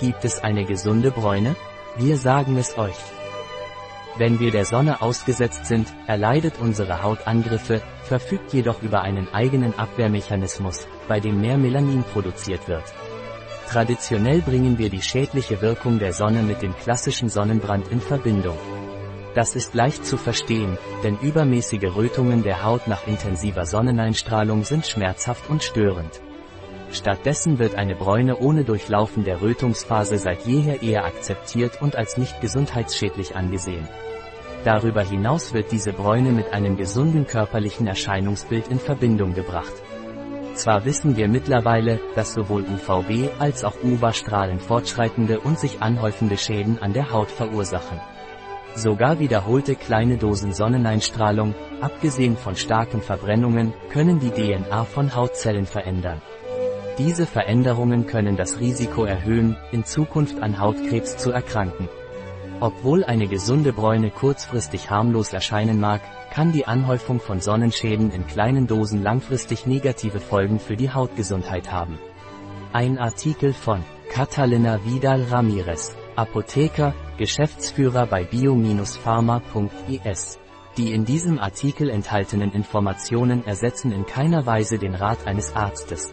Gibt es eine gesunde Bräune? Wir sagen es euch. Wenn wir der Sonne ausgesetzt sind, erleidet unsere Haut Angriffe, verfügt jedoch über einen eigenen Abwehrmechanismus, bei dem mehr Melanin produziert wird. Traditionell bringen wir die schädliche Wirkung der Sonne mit dem klassischen Sonnenbrand in Verbindung. Das ist leicht zu verstehen, denn übermäßige Rötungen der Haut nach intensiver Sonneneinstrahlung sind schmerzhaft und störend. Stattdessen wird eine Bräune ohne Durchlaufen der Rötungsphase seit jeher eher akzeptiert und als nicht gesundheitsschädlich angesehen. Darüber hinaus wird diese Bräune mit einem gesunden körperlichen Erscheinungsbild in Verbindung gebracht. Zwar wissen wir mittlerweile, dass sowohl UVB als auch UVA-Strahlen fortschreitende und sich anhäufende Schäden an der Haut verursachen. Sogar wiederholte kleine Dosen Sonneneinstrahlung, abgesehen von starken Verbrennungen, können die DNA von Hautzellen verändern. Diese Veränderungen können das Risiko erhöhen, in Zukunft an Hautkrebs zu erkranken. Obwohl eine gesunde Bräune kurzfristig harmlos erscheinen mag, kann die Anhäufung von Sonnenschäden in kleinen Dosen langfristig negative Folgen für die Hautgesundheit haben. Ein Artikel von Catalina Vidal Ramirez, Apotheker, Geschäftsführer bei bio-pharma.es. Die in diesem Artikel enthaltenen Informationen ersetzen in keiner Weise den Rat eines Arztes.